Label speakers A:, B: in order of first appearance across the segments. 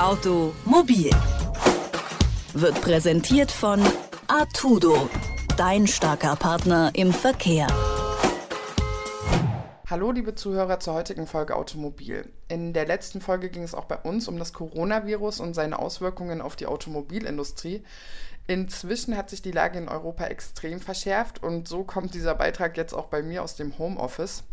A: Automobil wird präsentiert von Artudo, dein starker Partner im Verkehr.
B: Hallo, liebe Zuhörer zur heutigen Folge Automobil. In der letzten Folge ging es auch bei uns um das Coronavirus und seine Auswirkungen auf die Automobilindustrie. Inzwischen hat sich die Lage in Europa extrem verschärft und so kommt dieser Beitrag jetzt auch bei mir aus dem Homeoffice.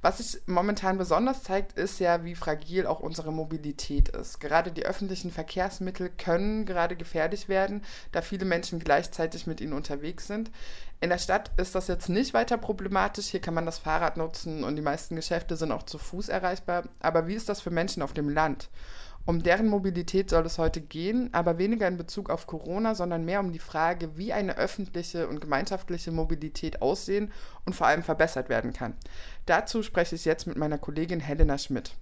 B: Was sich momentan besonders zeigt, ist ja, wie fragil auch unsere Mobilität ist. Gerade die öffentlichen Verkehrsmittel können gerade gefährlich werden, da viele Menschen gleichzeitig mit ihnen unterwegs sind. In der Stadt ist das jetzt nicht weiter problematisch. Hier kann man das Fahrrad nutzen und die meisten Geschäfte sind auch zu Fuß erreichbar. Aber wie ist das für Menschen auf dem Land? Um deren Mobilität soll es heute gehen, aber weniger in Bezug auf Corona, sondern mehr um die Frage, wie eine öffentliche und gemeinschaftliche Mobilität aussehen und vor allem verbessert werden kann. Dazu spreche ich jetzt mit meiner Kollegin Helena Schmidt.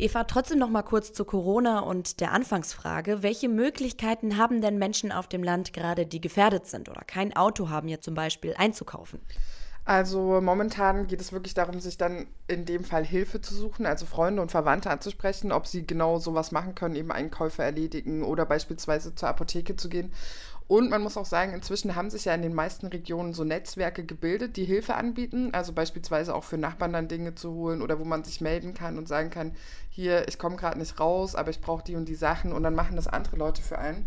C: Eva, trotzdem noch mal kurz zu Corona und der Anfangsfrage. Welche Möglichkeiten haben denn Menschen auf dem Land gerade, die gefährdet sind oder kein Auto haben, hier zum Beispiel einzukaufen?
B: Also momentan geht es wirklich darum, sich dann in dem Fall Hilfe zu suchen, also Freunde und Verwandte anzusprechen, ob sie genau sowas machen können, eben Einkäufe erledigen oder beispielsweise zur Apotheke zu gehen. Und man muss auch sagen, inzwischen haben sich ja in den meisten Regionen so Netzwerke gebildet, die Hilfe anbieten. Also beispielsweise auch für Nachbarn dann Dinge zu holen oder wo man sich melden kann und sagen kann, hier, ich komme gerade nicht raus, aber ich brauche die und die Sachen und dann machen das andere Leute für einen.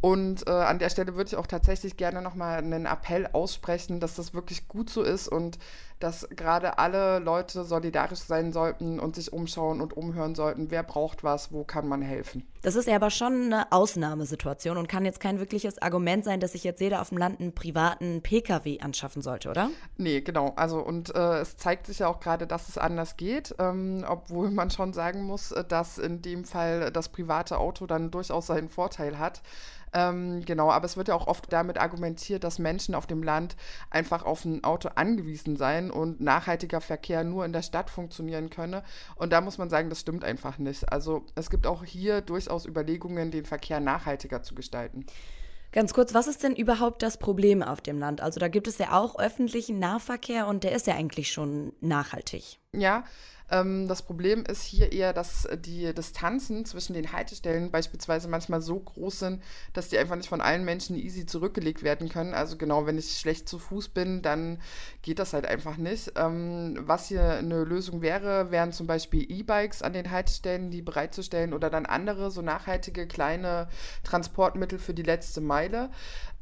B: Und äh, an der Stelle würde ich auch tatsächlich gerne nochmal einen Appell aussprechen, dass das wirklich gut so ist und dass gerade alle Leute solidarisch sein sollten und sich umschauen und umhören sollten, wer braucht was, wo kann man helfen.
C: Das ist ja aber schon eine Ausnahmesituation und kann jetzt kein wirkliches Argument sein, dass sich jetzt jeder auf dem Land einen privaten Pkw anschaffen sollte, oder?
B: Nee, genau. Also und äh, es zeigt sich ja auch gerade, dass es anders geht, ähm, obwohl man schon sagen muss, dass in dem Fall das private Auto dann durchaus seinen Vorteil hat. Ähm, genau, aber es wird ja auch oft damit argumentiert, dass Menschen auf dem Land einfach auf ein Auto angewiesen seien und nachhaltiger Verkehr nur in der Stadt funktionieren könne. Und da muss man sagen, das stimmt einfach nicht. Also es gibt auch hier durchaus Überlegungen, den Verkehr nachhaltiger zu gestalten.
C: Ganz kurz, was ist denn überhaupt das Problem auf dem Land? Also da gibt es ja auch öffentlichen Nahverkehr und der ist ja eigentlich schon nachhaltig.
B: Ja, ähm, das Problem ist hier eher, dass die Distanzen zwischen den Haltestellen beispielsweise manchmal so groß sind, dass die einfach nicht von allen Menschen easy zurückgelegt werden können. Also genau, wenn ich schlecht zu Fuß bin, dann geht das halt einfach nicht. Ähm, was hier eine Lösung wäre, wären zum Beispiel E-Bikes an den Haltestellen, die bereitzustellen oder dann andere so nachhaltige kleine Transportmittel für die letzte Meile.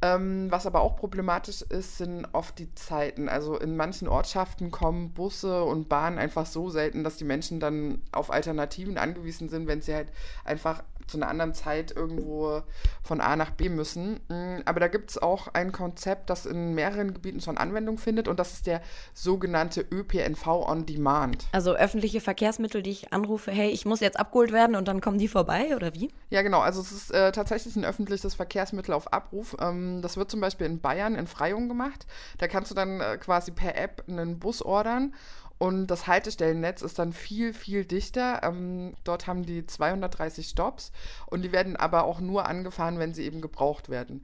B: Ähm, was aber auch problematisch ist, sind oft die Zeiten. Also in manchen Ortschaften kommen Busse und Bahnen einfach so selten, dass die Menschen dann auf Alternativen angewiesen sind, wenn sie halt einfach zu einer anderen Zeit irgendwo von A nach B müssen. Mm, aber da gibt es auch ein Konzept, das in mehreren Gebieten schon Anwendung findet und das ist der sogenannte ÖPNV on Demand.
C: Also öffentliche Verkehrsmittel, die ich anrufe, hey, ich muss jetzt abgeholt werden und dann kommen die vorbei oder wie?
B: Ja, genau. Also es ist äh, tatsächlich ein öffentliches Verkehrsmittel auf Abruf. Ähm, das wird zum Beispiel in Bayern in Freyung gemacht. Da kannst du dann äh, quasi per App einen Bus ordern und das Haltestellennetz ist dann viel, viel dichter. Ähm, dort haben die 230 Stops und die werden aber auch nur angefahren, wenn sie eben gebraucht werden.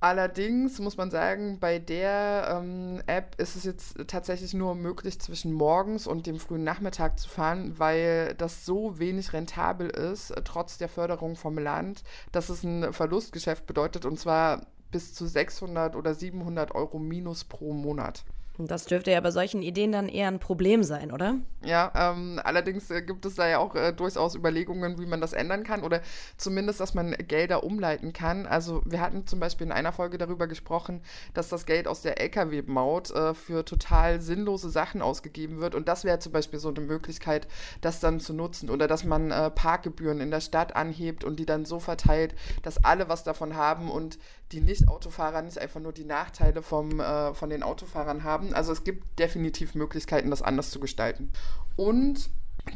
B: Allerdings muss man sagen, bei der ähm, App ist es jetzt tatsächlich nur möglich, zwischen morgens und dem frühen Nachmittag zu fahren, weil das so wenig rentabel ist, trotz der Förderung vom Land, dass es ein Verlustgeschäft bedeutet und zwar bis zu 600 oder 700 Euro minus pro Monat.
C: Das dürfte ja bei solchen Ideen dann eher ein Problem sein, oder?
B: Ja, ähm, allerdings äh, gibt es da ja auch äh, durchaus Überlegungen, wie man das ändern kann oder zumindest, dass man Gelder umleiten kann. Also wir hatten zum Beispiel in einer Folge darüber gesprochen, dass das Geld aus der Lkw-Maut äh, für total sinnlose Sachen ausgegeben wird und das wäre zum Beispiel so eine Möglichkeit, das dann zu nutzen oder dass man äh, Parkgebühren in der Stadt anhebt und die dann so verteilt, dass alle was davon haben und die Nicht-Autofahrer nicht einfach nur die Nachteile vom, äh, von den Autofahrern haben. Also es gibt definitiv Möglichkeiten, das anders zu gestalten. Und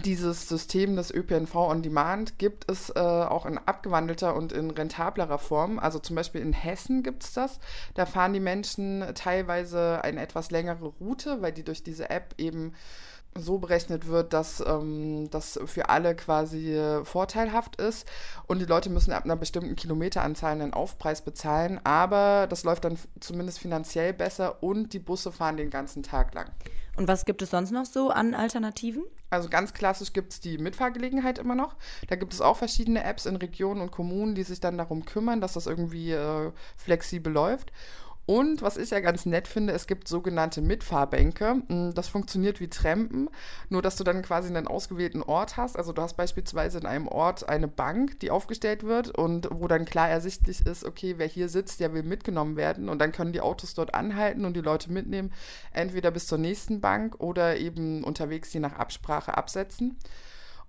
B: dieses System des ÖPNV on Demand gibt es äh, auch in abgewandelter und in rentablerer Form. Also zum Beispiel in Hessen gibt es das. Da fahren die Menschen teilweise eine etwas längere Route, weil die durch diese App eben so berechnet wird, dass ähm, das für alle quasi vorteilhaft ist und die Leute müssen ab einer bestimmten Kilometeranzahl einen Aufpreis bezahlen, aber das läuft dann zumindest finanziell besser und die Busse fahren den ganzen Tag lang.
C: Und was gibt es sonst noch so an Alternativen?
B: Also ganz klassisch gibt es die Mitfahrgelegenheit immer noch. Da gibt es auch verschiedene Apps in Regionen und Kommunen, die sich dann darum kümmern, dass das irgendwie äh, flexibel läuft. Und was ich ja ganz nett finde, es gibt sogenannte Mitfahrbänke. Mm, das funktioniert wie Trampen, nur dass du dann quasi einen ausgewählten Ort hast. Also du hast beispielsweise in einem Ort eine Bank, die aufgestellt wird und wo dann klar ersichtlich ist, okay, wer hier sitzt, der will mitgenommen werden. Und dann können die Autos dort anhalten und die Leute mitnehmen, entweder bis zur nächsten Bank oder eben unterwegs je nach Absprache absetzen.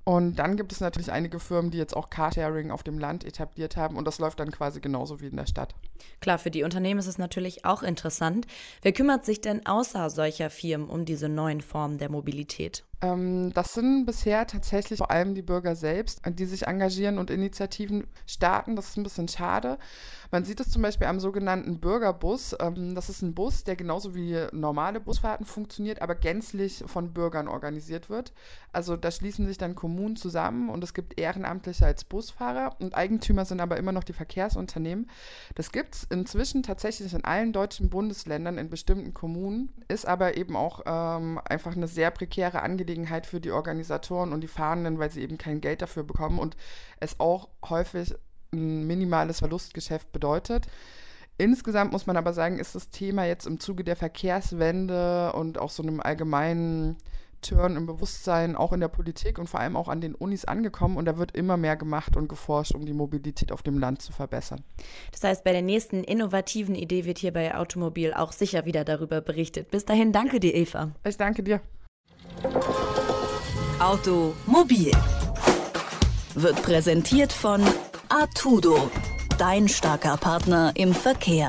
B: Und dann gibt es natürlich einige Firmen, die jetzt auch Carsharing auf dem Land etabliert haben und das läuft dann quasi genauso wie in der Stadt.
C: Klar, für die Unternehmen ist es natürlich auch interessant. Wer kümmert sich denn außer solcher Firmen um diese neuen Formen der Mobilität?
B: Ähm, das sind bisher tatsächlich vor allem die Bürger selbst, die sich engagieren und Initiativen starten. Das ist ein bisschen schade. Man sieht es zum Beispiel am sogenannten Bürgerbus. Ähm, das ist ein Bus, der genauso wie normale Busfahrten funktioniert, aber gänzlich von Bürgern organisiert wird. Also da schließen sich dann Kommunen zusammen und es gibt Ehrenamtliche als Busfahrer und Eigentümer sind aber immer noch die Verkehrsunternehmen. Das gibt es inzwischen tatsächlich in allen deutschen Bundesländern in bestimmten Kommunen, ist aber eben auch ähm, einfach eine sehr prekäre Angelegenheit für die Organisatoren und die Fahrenden, weil sie eben kein Geld dafür bekommen und es auch häufig ein minimales Verlustgeschäft bedeutet. Insgesamt muss man aber sagen, ist das Thema jetzt im Zuge der Verkehrswende und auch so einem allgemeinen Turn im Bewusstsein, auch in der Politik und vor allem auch an den Unis angekommen und da wird immer mehr gemacht und geforscht, um die Mobilität auf dem Land zu verbessern.
C: Das heißt, bei der nächsten innovativen Idee wird hier bei Automobil auch sicher wieder darüber berichtet. Bis dahin, danke dir, Eva.
B: Ich danke dir.
A: Automobil wird präsentiert von Artudo, dein starker Partner im Verkehr.